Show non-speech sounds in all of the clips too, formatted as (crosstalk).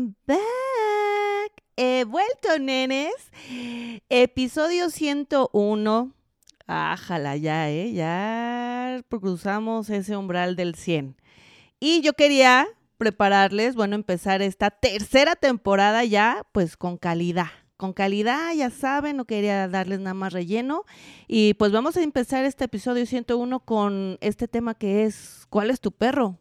I'm back. He vuelto, nenes. Episodio 101. Ájala ya, ¿eh? Ya cruzamos ese umbral del 100. Y yo quería prepararles, bueno, empezar esta tercera temporada ya, pues con calidad. Con calidad, ya saben, no quería darles nada más relleno. Y pues vamos a empezar este episodio 101 con este tema que es, ¿cuál es tu perro?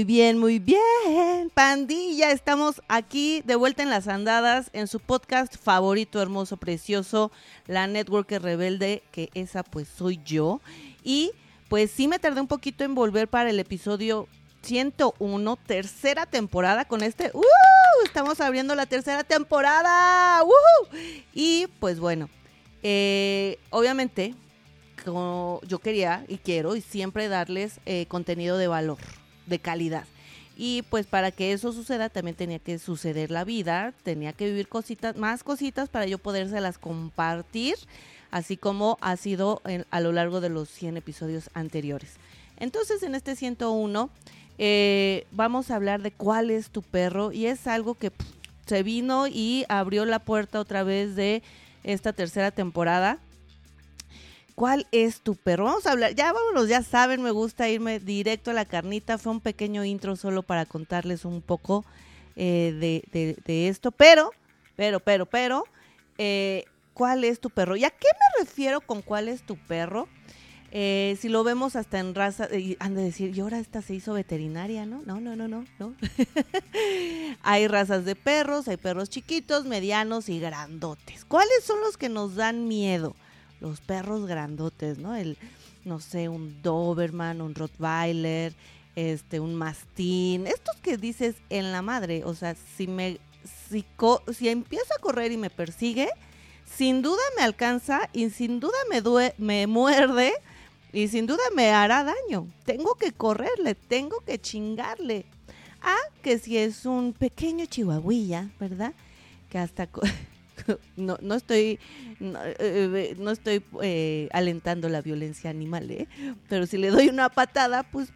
Muy bien, muy bien. Pandilla, estamos aquí de vuelta en las andadas en su podcast favorito, hermoso, precioso, La Network Rebelde, que esa pues soy yo. Y pues sí me tardé un poquito en volver para el episodio 101, tercera temporada con este. ¡Uh! Estamos abriendo la tercera temporada. ¡Uh! Y pues bueno, eh, obviamente como yo quería y quiero y siempre darles eh, contenido de valor de calidad. Y pues para que eso suceda también tenía que suceder la vida, tenía que vivir cositas, más cositas para yo podérselas compartir, así como ha sido a lo largo de los 100 episodios anteriores. Entonces en este 101 eh, vamos a hablar de cuál es tu perro y es algo que se vino y abrió la puerta otra vez de esta tercera temporada ¿Cuál es tu perro? Vamos a hablar, ya vámonos, ya saben, me gusta irme directo a la carnita. Fue un pequeño intro solo para contarles un poco eh, de, esto, pero, pero, pero, pero, eh, ¿cuál es tu perro? ¿Y a qué me refiero con cuál es tu perro? Eh, si lo vemos hasta en raza, han de decir, y ahora esta se hizo veterinaria, ¿no? No, no, no, no, no. (laughs) hay razas de perros, hay perros chiquitos, medianos y grandotes. ¿Cuáles son los que nos dan miedo? los perros grandotes, ¿no? El, no sé, un Doberman, un Rottweiler, este, un Mastín, estos que dices en la madre, o sea, si me, si, si empieza a correr y me persigue, sin duda me alcanza y sin duda me, me muerde y sin duda me hará daño. Tengo que correrle, tengo que chingarle. Ah, que si es un pequeño chihuahuilla, ¿verdad? Que hasta (laughs) no, no estoy, no, eh, estoy eh, alentando la violencia animal, ¿eh? pero si le doy una patada, pues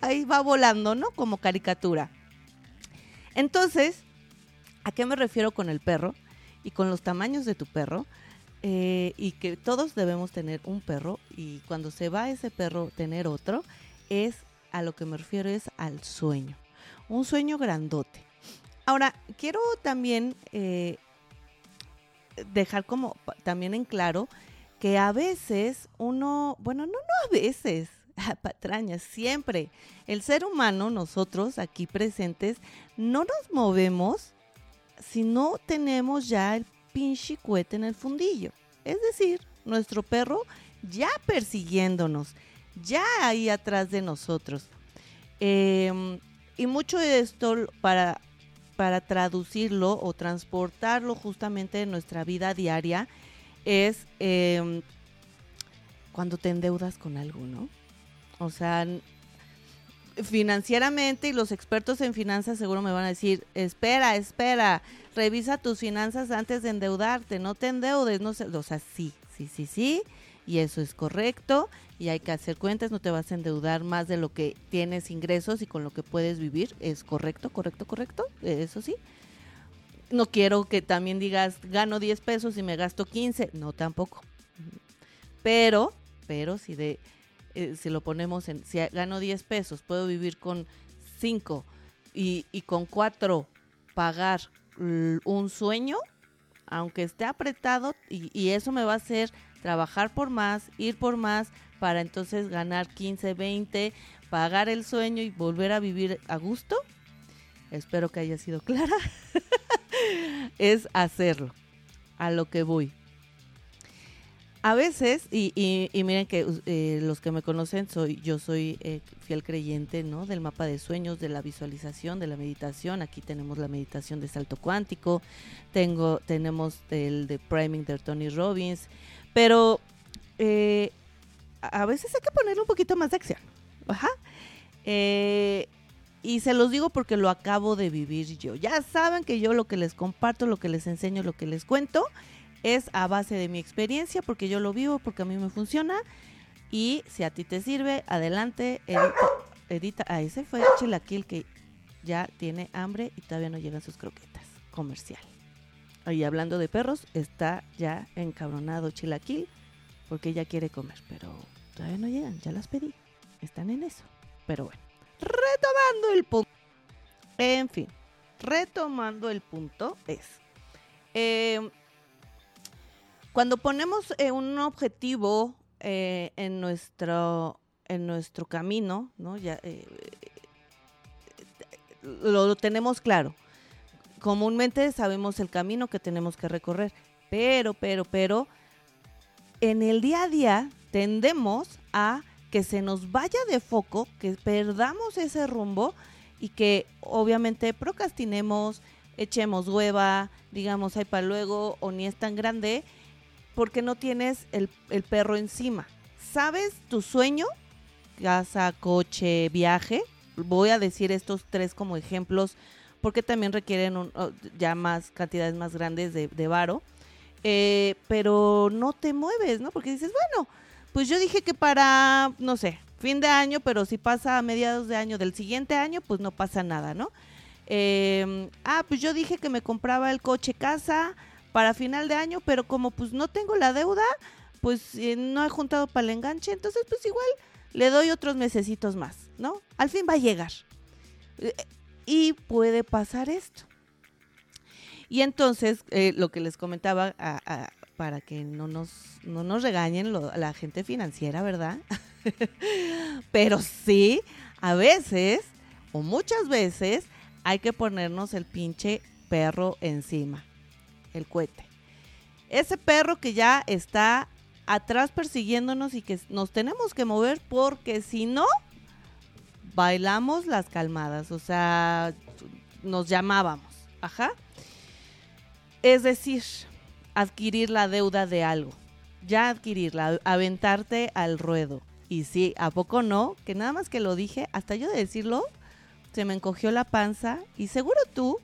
ahí va volando, ¿no? Como caricatura. Entonces, ¿a qué me refiero con el perro y con los tamaños de tu perro? y que todos debemos tener un perro y cuando se va ese perro tener otro, es a lo que me refiero es al sueño. Un sueño grandote. Ahora, quiero también dejar como también en claro que a veces uno, bueno, no, no a veces, (laughs) patrañas, siempre, el ser humano, nosotros aquí presentes, no nos movemos si no tenemos ya el pinche cohete en el fundillo. Es decir, nuestro perro ya persiguiéndonos, ya ahí atrás de nosotros. Em, y mucho de esto para para traducirlo o transportarlo justamente en nuestra vida diaria es em, cuando te endeudas con algo, ¿no? O sea, financieramente y los expertos en finanzas seguro me van a decir, espera, espera, revisa tus finanzas antes de endeudarte, no te endeudes, no sé, o sea, sí, sí, sí, sí, y eso es correcto y hay que hacer cuentas, no te vas a endeudar más de lo que tienes ingresos y con lo que puedes vivir, es correcto, correcto, correcto, eso sí. No quiero que también digas, gano 10 pesos y me gasto 15, no tampoco. Pero, pero si de eh, si lo ponemos en, si gano 10 pesos, puedo vivir con 5 y, con 4 pagar un sueño, aunque esté apretado, y, y eso me va a hacer trabajar por más, ir por más, para entonces ganar 15, 20, pagar el sueño y volver a vivir a gusto. Espero que haya sido clara. (laughs) es hacerlo, a lo que voy. A veces, y, miren que eh, los que me conocen, soy yo soy eh, fiel creyente ¿no? del mapa de sueños, de la visualización, de la meditación. Aquí tenemos la meditación de salto cuántico, tengo, tenemos el de priming de Tony Robbins, pero eh, a veces hay que ponerle un poquito más de acción. Ajá. Eh, y se los digo porque lo acabo de vivir yo. Ya saben que yo lo que les comparto, lo que les enseño, lo que les cuento es a base de mi experiencia, porque yo lo vivo, porque a mí me funciona. Y si a ti te sirve, adelante, edita. edita. Ah, ese fue Chilaquil que ya tiene hambre y todavía no llegan sus croquetas. Comercial. Y hablando de perros, está ya encabronado Chilaquil porque ya quiere comer, pero todavía no llegan, ya las pedí. Están en eso. Pero bueno, retomando el punto. En fin, retomando el punto es, eh, cuando ponemos eh, un objetivo eh, en, nuestro, en nuestro camino, ¿no? Ya, lo, lo tenemos claro. Comúnmente sabemos el camino que tenemos que recorrer, pero, pero, pero, en el día a día tendemos a que se nos vaya de foco, que perdamos ese rumbo y que obviamente procrastinemos, echemos hueva, digamos, hay para luego o ni es tan grande, porque no tienes el, el perro encima. ¿Sabes tu sueño? Casa, coche, viaje. Voy a decir estos tres como ejemplos porque también requieren un, ya más cantidades más grandes de, de varo. Eh, pero no te mueves, ¿no? Porque dices, bueno, pues yo dije que para, no sé, fin de año, pero si pasa a mediados de año del siguiente año, pues no pasa nada, ¿no? Eh, ah, pues yo dije que me compraba el coche casa para final de año, pero como pues no tengo la deuda, pues eh, no he juntado para el enganche, entonces pues igual le doy otros mesecitos más, ¿no? Al fin va a llegar. Eh, y puede pasar esto. Y entonces, eh, lo que les comentaba a, para que no nos, no nos regañen la gente financiera, ¿verdad? (laughs) Pero sí, a veces, o muchas veces, hay que ponernos el pinche perro encima, el cohete. Ese perro que ya está atrás persiguiéndonos y que nos tenemos que mover porque si no, bailamos las calmadas, o sea, nos llamábamos, ajá. Es decir, adquirir la deuda de algo. Ya adquirirla, aventarte al ruedo. Y sí, ¿a poco no? Que nada más que lo dije, hasta yo de decirlo, se me encogió la panza. Y seguro tú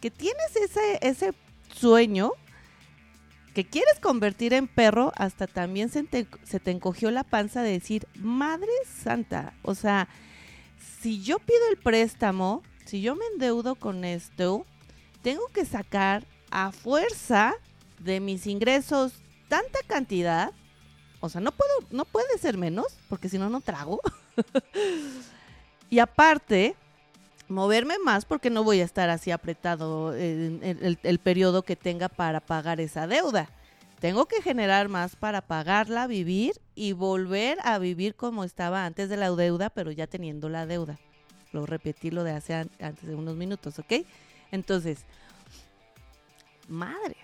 que tienes ese, ese sueño que quieres convertir en perro, hasta también se te, encogió la panza de decir, Madre Santa, o sea, si yo pido el préstamo, si yo me endeudo con esto, tengo que sacar a fuerza de mis ingresos tanta cantidad, o sea, no puedo, no puede ser menos, porque si no, no trago. (laughs) y aparte, moverme más porque no voy a estar así apretado en, el, el, periodo que tenga para pagar esa deuda. Tengo que generar más para pagarla, vivir y volver a vivir como estaba antes de la deuda, pero ya teniendo la deuda. Lo repetí lo de hace antes de unos minutos, ¿ok? Entonces, madres,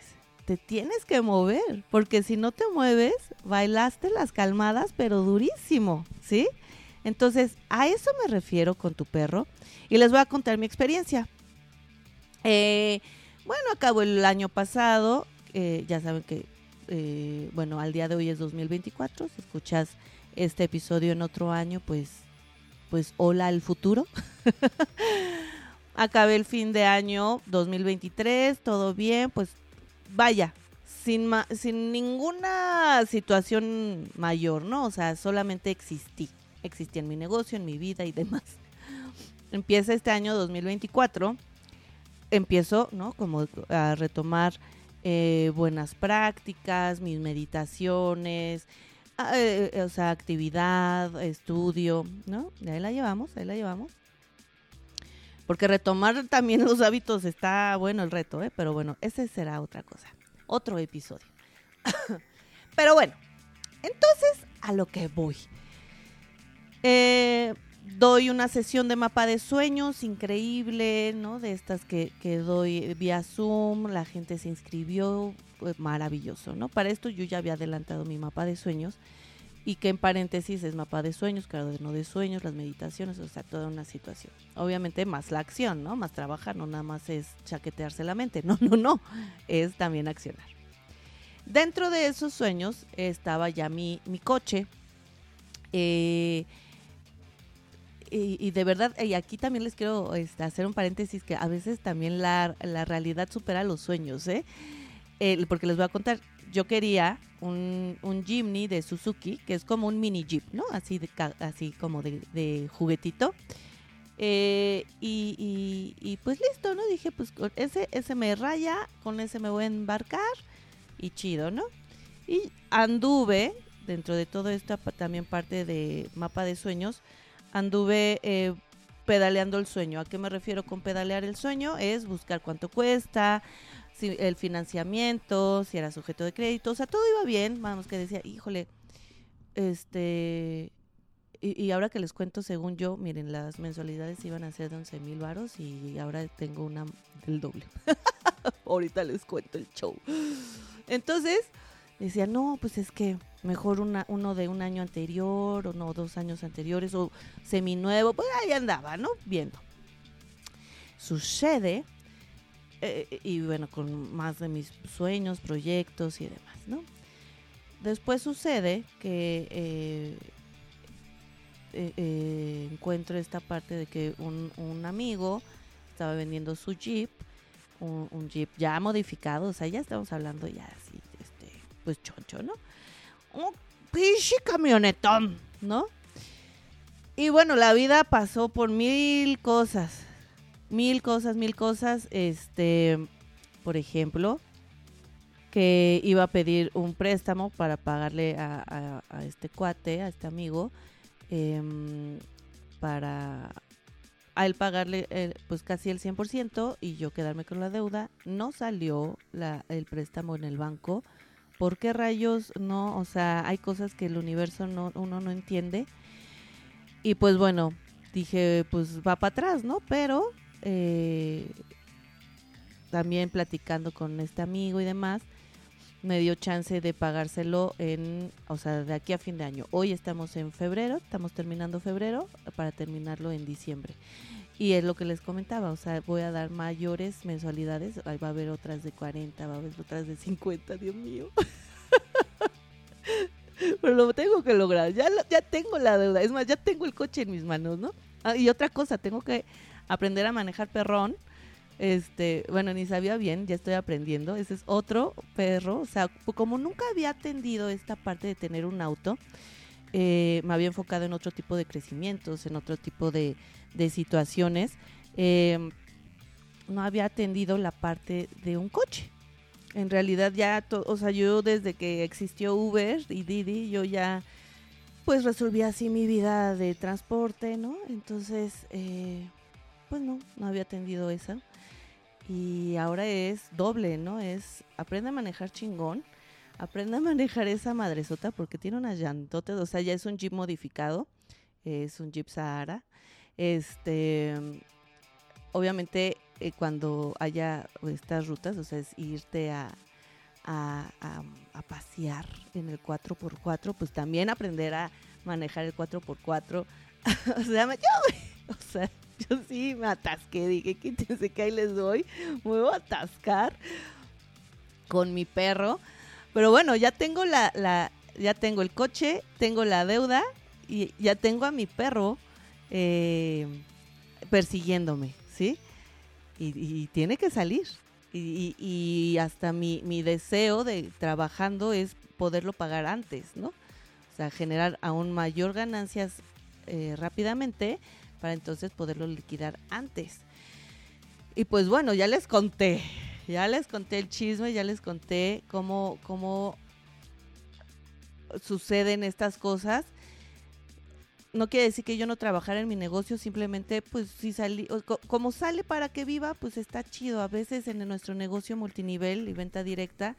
te tienes que mover, porque si no te mueves, bailaste las calmadas, pero durísimo, ¿sí? Entonces, a eso me refiero con tu perro y les voy a contar mi experiencia. Eh, bueno, acabó el año pasado, eh, ya saben que, eh, bueno, al día de hoy es 2024, si escuchas este episodio en otro año, pues, pues hola al futuro. (laughs) Acabé el fin de año 2023, todo bien, pues vaya, sin, sin ninguna situación mayor, ¿no? O sea, solamente existí. Existí en mi negocio, en mi vida y demás. (laughs) Empieza este año 2024. Empiezo, ¿no? Como a retomar eh, buenas prácticas, mis meditaciones, eh, o sea, actividad, estudio, ¿no? Y ahí la llevamos, ahí la llevamos. Porque retomar también (laughs) los hábitos está bueno el reto, ¿eh? Pero bueno, ese será otra cosa. Otro episodio. (laughs) Pero bueno, entonces a lo que voy. Eh, doy una sesión de mapa de sueños increíble, ¿no? De estas que, que doy vía Zoom, la gente se inscribió, pues maravilloso, ¿no? Para esto yo ya había adelantado mi mapa de sueños y que en paréntesis es mapa de sueños, no de sueños, las meditaciones, o sea, toda una situación. Obviamente más la acción, ¿no? Más trabajar, no nada más es chaquetearse la mente, (laughs) no, no, no, es también accionar. Dentro de esos sueños estaba ya mi, mi coche, Eh, y, de verdad, y aquí también les quiero este, hacer un paréntesis que a veces también la, realidad supera los sueños, ¿eh? porque les voy a contar, yo quería un, un Jimny de Suzuki, que es como un mini Jeep, ¿no? Así, de, así como de, juguetito. Eh, y, y, pues listo, ¿no? Dije, pues ese, ese me raya, con ese me voy a embarcar y chido, ¿no? Y anduve, dentro de todo esto, también parte de mapa de sueños, anduve eh, pedaleando el sueño. ¿A qué me refiero con pedalear el sueño? Es buscar cuánto cuesta, si el financiamiento, si era sujeto de crédito, o sea, todo iba bien, vamos que decía, híjole, este, y, ahora que les cuento, según yo, miren, las mensualidades iban a ser de 11 mil varos y ahora tengo una del doble. (laughs) Ahorita les cuento el show. Entonces, decía, no, pues es que mejor una, uno de un año anterior o no, dos años anteriores o seminuevo, pues ahí andaba, ¿no? Viendo. Sucede, eh, y bueno, con más de mis sueños, proyectos y demás, ¿no? Después sucede que eh, eh, encuentro esta parte de que un, un amigo estaba vendiendo su Jeep, un, un, Jeep ya modificado, o sea, ya estamos hablando ya así, pues choncho, ¿no? un pinche camionetón, ¿no? Y bueno, la vida pasó por mil cosas, mil cosas, mil cosas. Este, por ejemplo, que iba a pedir un préstamo para pagarle a, este cuate, a este amigo, em, para a él pagarle eh, pues casi el 100% y yo quedarme con la deuda. No salió el préstamo en el banco ¿por qué rayos no? O sea, hay cosas que el universo no, uno no entiende. Y pues bueno, dije, pues va para atrás, ¿no? Pero eh, también platicando con este amigo y demás, me dio chance de pagárselo en, o sea, de aquí a fin de año. Hoy estamos en febrero, estamos terminando febrero para terminarlo en diciembre. Y es lo que les comentaba, o sea, voy a dar mayores mensualidades, va a haber otras de 40, va a haber otras de 50, Dios mío. (laughs) Pero lo tengo que lograr, ya, ya tengo la deuda, es más, ya tengo el coche en mis manos, ¿no? Ah, y otra cosa, tengo que aprender a manejar perrón. Este, bueno, ni sabía bien, ya estoy aprendiendo. Ese es otro perro. O sea, como nunca había atendido esta parte de tener un auto, eh, me había enfocado en otro tipo de crecimientos, en otro tipo de, de situaciones, em, no había atendido la parte de un coche. En realidad ya, o sea, yo desde que existió Uber y Didi, yo ya pues resolví así mi vida de transporte, ¿no? Entonces, eh, pues no, no había atendido esa. Y ahora es doble, ¿no? Es aprende a manejar chingón, aprende a manejar esa madresota porque tiene unas llantotes, o sea, ya es un Jeep modificado, es un Jeep Sahara. Este, obviamente eh, cuando haya estas rutas, o sea, es irte a, a, pasear en el 4x4, pues también aprender a manejar el 4x4. (laughs) o sea, yo, o sea, yo sí me atasqué, dije, quítense que ahí les doy, me voy a atascar con mi perro. Pero bueno, ya tengo la, la, ya tengo el coche, tengo la deuda y ya tengo a mi perro eh, persiguiéndome, ¿sí? Y, tiene que salir. Y, hasta mi, mi, deseo de trabajando es poderlo pagar antes, ¿no? O sea, generar aún mayor ganancias eh, rápidamente para entonces poderlo liquidar antes. Y pues bueno, ya les conté, ya les conté el chisme, ya les conté cómo, cómo suceden estas cosas no quiere decir que yo no trabajara en mi negocio, simplemente pues si salí, como sale para que viva, pues está chido. A veces en nuestro negocio multinivel y venta directa,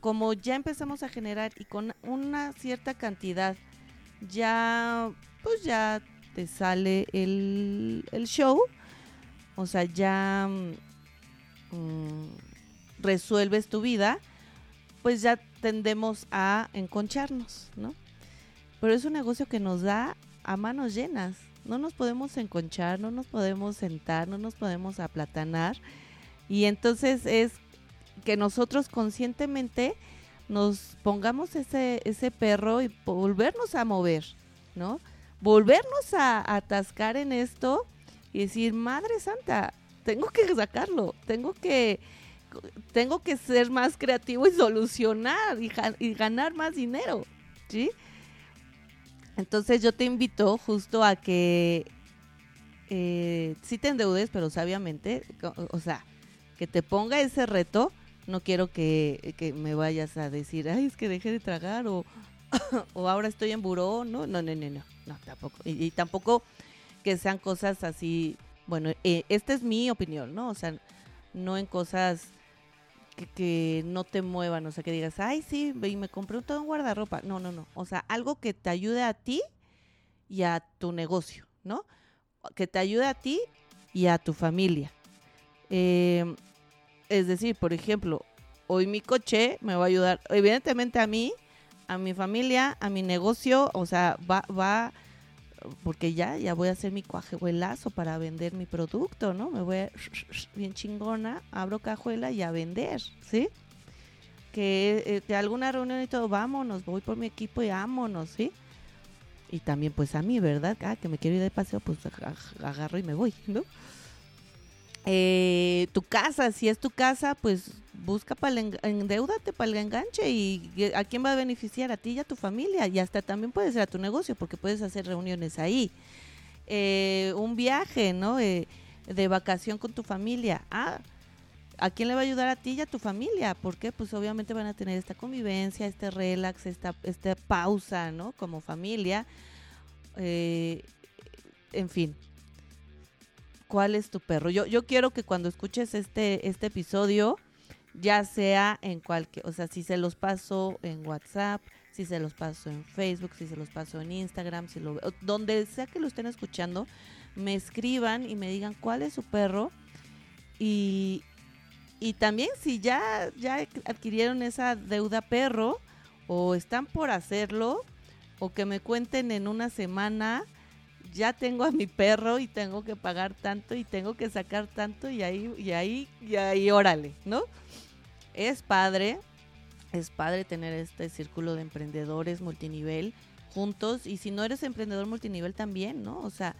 como ya empezamos a generar y con una cierta cantidad, ya pues ya te sale el, show, o sea, ya mm, resuelves tu vida, pues ya tendemos a enconcharnos, ¿no? Pero es un negocio que nos da a manos llenas. No nos podemos enconchar, no nos podemos sentar, no nos podemos aplatanar. Y entonces es que nosotros conscientemente nos pongamos ese, ese perro y volvernos a mover, ¿no? Volvernos a, atascar en esto y decir, Madre Santa, tengo que sacarlo, tengo que, tengo que ser más creativo y solucionar y, ganar más dinero, ¿sí? Entonces yo te invito justo a que eh, sí te endeudes, pero sabiamente, o, sea, que te ponga ese reto. No quiero que, me vayas a decir, ay, es que dejé de tragar o, (coughs) o ahora estoy en buró. No, no, no, no, no, no tampoco. Y, tampoco que sean cosas así, bueno, eh, esta es mi opinión, ¿no? O sea, no en cosas que, no te muevan, o sea, que digas, ay, sí, y me compré todo un guardarropa. No, no, no. O sea, algo que te ayude a ti y a tu negocio, ¿no? Que te ayude a ti y a tu familia. Eh, es decir, por ejemplo, hoy mi coche me va a ayudar, evidentemente a mí, a mi familia, a mi negocio, o sea, va, va porque ya, ya voy a hacer mi cajuelazo para vender mi producto, ¿no? Me voy bien chingona, abro cajuela y a vender, ¿sí? Que eh, de alguna reunión y todo, vámonos, voy por mi equipo y vámonos, ¿sí? Y también pues a mí, ¿verdad? Ah, que me quiero ir de paseo, pues agarro y me voy, ¿no? Eh, tu casa, si es tu casa, pues busca para endeudate para el enganche y a quién va a beneficiar a ti y a tu familia y hasta también puede ser a tu negocio porque puedes hacer reuniones ahí. Eh, un viaje, ¿no? Eh, de vacación con tu familia. Ah, ¿a quién le va a ayudar a ti y a tu familia? Porque pues obviamente van a tener esta convivencia, este relax, esta, esta pausa, ¿no? Como familia. en fin, cuál es tu perro. Yo, yo quiero que cuando escuches este, este episodio, ya sea en cualquier, o sea, si se los paso en WhatsApp, si se los paso en Facebook, si se los paso en Instagram, si lo donde sea que lo estén escuchando, me escriban y me digan cuál es su perro y, y también si ya, ya adquirieron esa deuda perro o están por hacerlo o que me cuenten en una semana ya tengo a mi perro y tengo que pagar tanto y tengo que sacar tanto y ahí, y ahí, y ahí, órale, ¿no? Es padre, es padre tener este círculo de emprendedores multinivel juntos y si no eres emprendedor multinivel también, ¿no? O sea,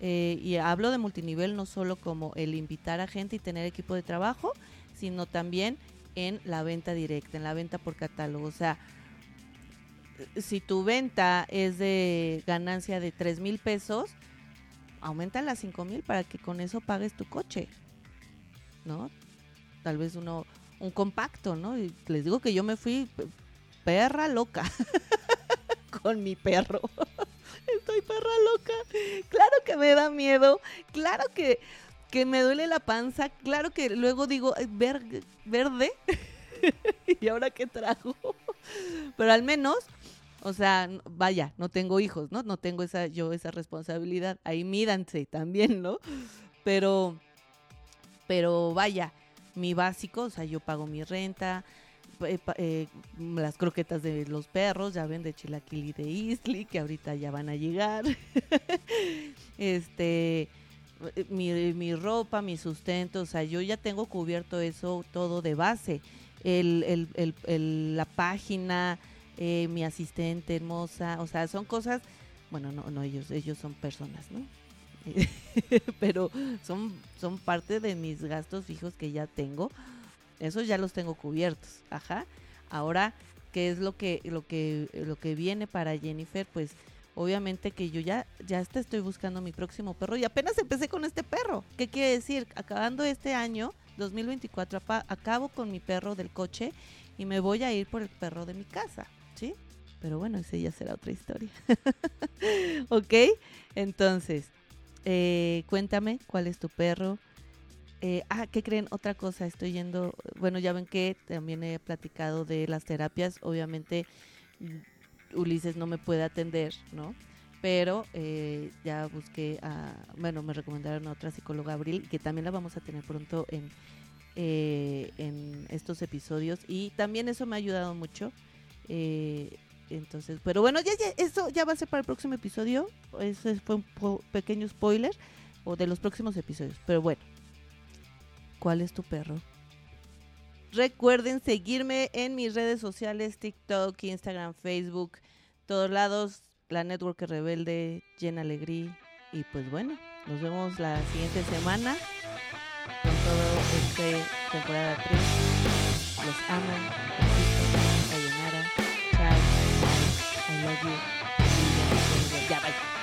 eh, y hablo de multinivel no solo como el invitar a gente y tener equipo de trabajo, sino también en la venta directa, en la venta por catálogo. O sea, si tu venta es de ganancia de 3 mil pesos, aumenta a 5 mil para que con eso pagues tu coche, ¿no? Tal vez uno, un compacto, ¿no? Y les digo que yo me fui perra loca (laughs) con mi perro. (laughs) Estoy perra loca. Claro que me da miedo. Claro que, que me duele la panza. Claro que luego digo, verde. (laughs) ¿Y ahora qué trago? Pero al menos o sea, vaya, no tengo hijos, ¿no? No tengo esa, yo esa responsabilidad. Ahí mídanse (laughs) también, ¿no? Pero, pero vaya, mi básico, o sea, yo pago mi renta, eh, eh, las croquetas de los perros, ya ven, de Chilaquil y de Isli, que ahorita ya van a llegar. (laughs) este, mi, mi, ropa, mi sustento, o sea, yo ya tengo cubierto eso todo de base. El, el, el la página, eh, mi asistente hermosa, o sea, son cosas, bueno, no, no ellos, ellos son personas, ¿no? (laughs) Pero son, son parte de mis gastos fijos que ya tengo. Esos ya los tengo cubiertos, ajá. Ahora, ¿qué es lo que, lo que, lo que viene para Jennifer? Pues obviamente que yo ya, ya estoy buscando mi próximo perro y apenas empecé con este perro. ¿Qué quiere decir? Acabando este año, 2024, acabo con mi perro del coche y me voy a ir por el perro de mi casa. Pero bueno, ese ya será otra historia. (laughs) ¿Ok? Entonces, eh, cuéntame cuál es tu perro. Eh, ah, ¿qué creen? Otra cosa, estoy yendo, bueno, ya ven que también he platicado de las terapias, obviamente mm, Ulises no me puede atender, ¿no? Pero eh, ya busqué a, bueno, me recomendaron a otra psicóloga Abril, que también la vamos a tener pronto en, en estos episodios y también eso me ha ayudado mucho eh, entonces, pero bueno, ya, ya, eso ya va a ser para el próximo episodio. Ese fue un pequeño spoiler o de los próximos episodios. Pero bueno, ¿cuál es tu perro? Recuerden seguirme en mis redes sociales, TikTok, Instagram, Facebook, todos lados. la Network Rebelde, Jen Alegría. Y pues bueno, nos vemos la siguiente semana con todo este temporada 3. Los. love you. Yeah, bye.